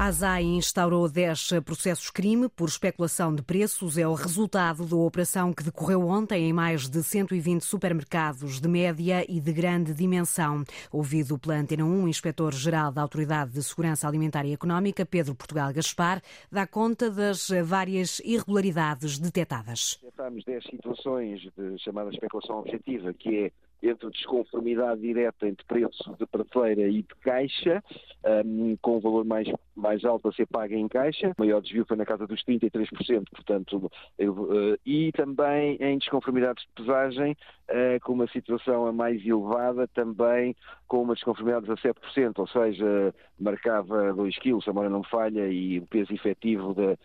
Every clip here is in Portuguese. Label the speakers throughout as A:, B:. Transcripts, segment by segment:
A: A ASAI instaurou 10 processos crime por especulação de preços. É o resultado da operação que decorreu ontem em mais de 120 supermercados de média e de grande dimensão. Ouvido pela Antena 1, o inspetor-geral da Autoridade de Segurança Alimentar e Económica, Pedro Portugal Gaspar, dá conta das várias irregularidades detectadas.
B: Detectámos 10 situações de chamada especulação objetiva, que é entre desconformidade direta entre preço de prateleira e de caixa, um, com um valor mais, mais alto a ser pago em caixa. O maior desvio foi na casa dos 33%, portanto, eu, uh, e também em desconformidades de pesagem, uh, com uma situação a mais elevada, também com uma desconformidade a 7%, ou seja, marcava 2 kg, se a memória não falha, e o peso efetivo da,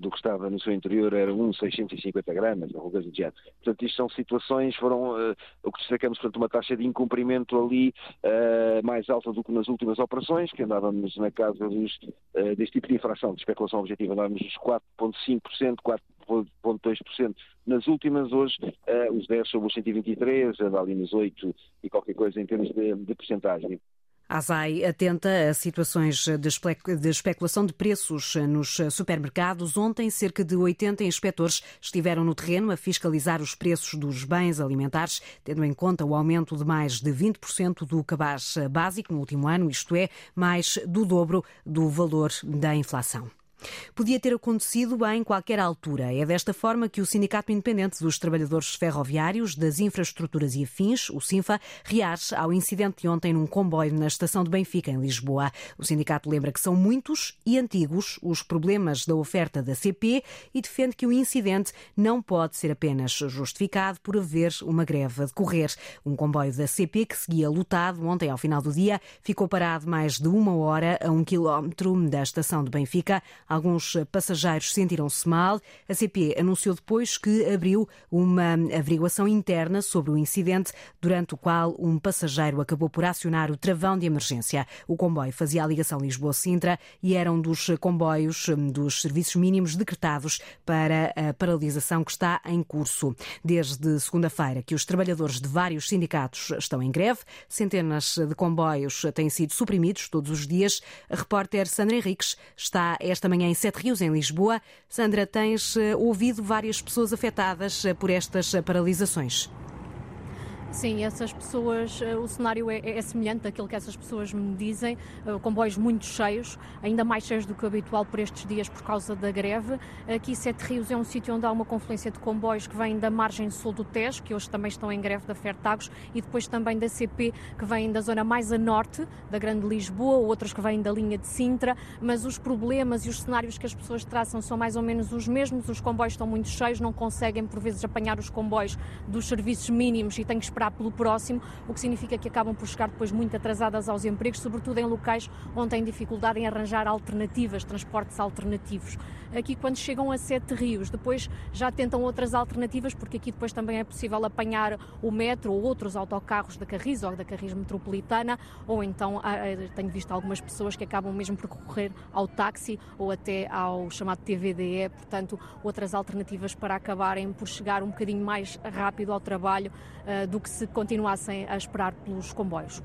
B: do que estava no seu interior era 1,650 gramas, ou coisa do género. Portanto, isto são situações, foram uh, o que destacamos, portanto, uma taxa de incumprimento ali uh, mais alta do que nas últimas operações, que andávamos na casa dos, uh, deste tipo de infração, de especulação objetiva, andávamos nos 4,5%, 4,2% nas últimas, hoje os 10 sobre os 123, ali nos 8 e qualquer coisa em termos de, de porcentagem.
A: A ASAI atenta a situações de especulação de preços nos supermercados. Ontem, cerca de 80 inspectores estiveram no terreno a fiscalizar os preços dos bens alimentares, tendo em conta o aumento de mais de 20% do cabaz básico no último ano, isto é, mais do dobro do valor da inflação. Podia ter acontecido em qualquer altura. É desta forma que o Sindicato Independente dos Trabalhadores Ferroviários, das Infraestruturas e Afins, o SINFA, reage ao incidente de ontem num comboio na estação de Benfica, em Lisboa. O sindicato lembra que são muitos e antigos os problemas da oferta da CP e defende que o incidente não pode ser apenas justificado por haver uma greve a decorrer. Um comboio da CP que seguia lotado ontem ao final do dia ficou parado mais de uma hora a um quilómetro da estação de Benfica Alguns passageiros sentiram-se mal. A CP anunciou depois que abriu uma averiguação interna sobre o incidente, durante o qual um passageiro acabou por acionar o travão de emergência. O comboio fazia a ligação Lisboa-Sintra e era um dos comboios dos serviços mínimos decretados para a paralisação que está em curso. Desde segunda-feira que os trabalhadores de vários sindicatos estão em greve, centenas de comboios têm sido suprimidos todos os dias. A repórter Sandra Henriques está esta manhã em Sete Rios, em Lisboa. Sandra, tens eh, ouvido várias pessoas afetadas eh, por estas eh, paralisações?
C: Sim, essas pessoas, eh, o cenário é, é, semelhante daquilo que essas pessoas me dizem, eh, comboios muito cheios, ainda mais cheios do que o habitual por estes dias por causa da greve. Aqui Sete Rios é um sítio onde há uma confluência de comboios que vêm da margem sul do Tejo, que hoje também estão em greve da Fertagos, e depois também da CP, que vêm da zona mais a norte, da Grande Lisboa, outros que vêm da linha de Sintra, mas os problemas e os cenários que as pessoas traçam são mais ou menos os mesmos, os comboios estão muito cheios, não conseguem por vezes apanhar os comboios dos serviços mínimos e têm que esperar esperar pelo próximo, o que significa que acabam por chegar depois muito atrasadas aos empregos, sobretudo em locais onde têm dificuldade em arranjar alternativas, transportes alternativos. Aqui, quando chegam a Sete Rios, depois já tentam outras alternativas, porque aqui depois também é possível apanhar o metro ou outros autocarros da Carris ou da Carris Metropolitana, ou então ah, ah, tenho visto algumas pessoas que acabam mesmo por recorrer ao táxi ou até ao chamado TVDE, portanto, outras alternativas para acabarem por chegar um bocadinho mais rápido ao trabalho uh, do que se continuassem a esperar pelos comboios.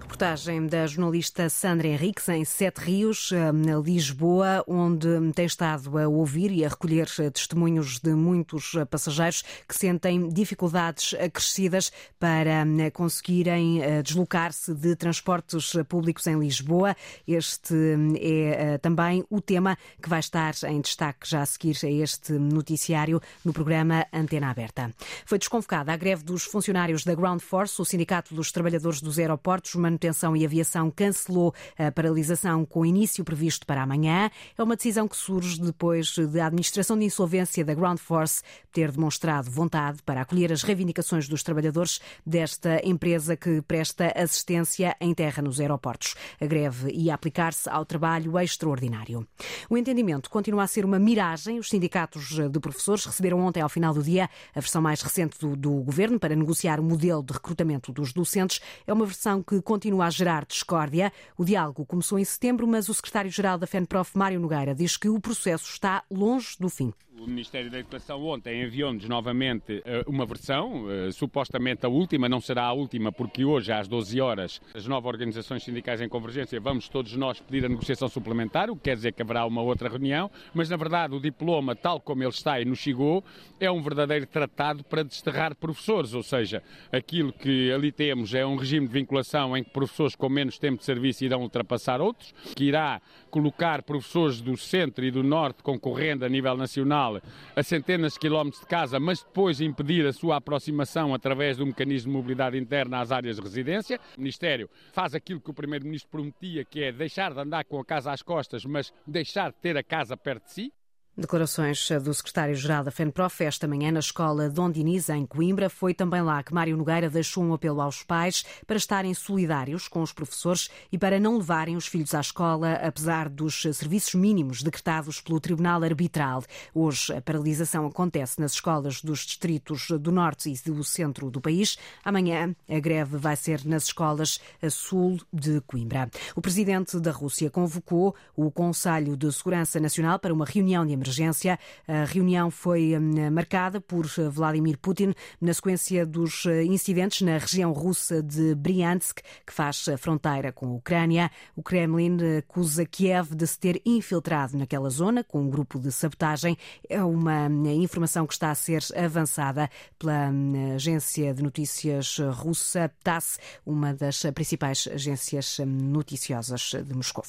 A: Reportagem da jornalista Sandra Henriques em Sete Rios, eh, na Lisboa, onde tem estado a ouvir e a recolher eh, testemunhos de muitos eh, passageiros que sentem dificuldades acrescidas para conseguirem deslocar-se de transportes públicos em Lisboa. Este é também o tema que vai estar em destaque já a seguir a este noticiário no programa Antena Aberta. Foi desconvocada a greve dos funcionários da Ground Force, o Sindicato dos Trabalhadores dos Aeroportos, Manutenção e Aviação cancelou a paralisação com início previsto para amanhã. É uma decisão que surge depois da Administração de Insolvência da Ground Force ter demonstrado vontade para acolher as reivindicações dos trabalhadores desta empresa que presta assistência em terra nos aeroportos. A greve ia aplicar-se ao trabalho extraordinário. O entendimento continua a ser uma miragem. Os sindicatos de professores receberam ontem, ao final do dia, a versão mais recente do, do governo para negociar o modelo de recrutamento dos docentes. É uma versão que continua continua a gerar discórdia. O diálogo começou em setembro, mas o secretário-geral da FENPROF, Mário Nogueira, diz que o processo está longe do fim.
D: O Ministério da Educação ontem enviou-nos novamente eh, uma versão, eh, supostamente a última, não será a última, porque hoje, às 12 horas, as nove organizações sindicais em convergência, vamos todos nós pedir a negociação suplementar, o que quer dizer que haverá uma outra reunião, mas na verdade o diploma, tal como ele está e nos chegou, é um verdadeiro tratado para desterrar professores, ou seja, aquilo que ali temos é um regime de vinculação em que professores com menos tempo de serviço irão ultrapassar outros, que irá colocar professores do centro e do norte concorrendo a nível nacional a centenas de quilómetros de casa, mas depois impedir a sua aproximação através do mecanismo de mobilidade interna às áreas de residência. O Ministério faz aquilo que o Primeiro-Ministro prometia, que é deixar de andar com a casa às costas, mas deixar de ter a casa perto de si.
A: Declarações do secretário-geral da FENPROF esta manhã na escola Dom Diniz, em Coimbra. Foi também lá que Mário Nogueira deixou um apelo aos pais para estarem solidários com os professores e para não levarem os filhos à escola, apesar dos serviços mínimos decretados pelo Tribunal Arbitral. Hoje, a paralisação acontece nas escolas dos distritos do Norte e do Centro do país. Amanhã, a greve vai ser nas escolas a sul de Coimbra. O presidente da Rússia convocou o Conselho de Segurança Nacional para uma reunião de emergência emergência. A reunião foi hum, marcada por Vladimir Putin na sequência dos eh, incidentes na região russa de Bryansk, que faz fronteira com a Ucrânia. O Kremlin acusa Kiev de se ter infiltrado naquela zona com um grupo de sabotagem. É uma hum, informação que está a ser avançada pela hum, agência de notícias russa TASS, uma das principais agências noticiosas de Moscou.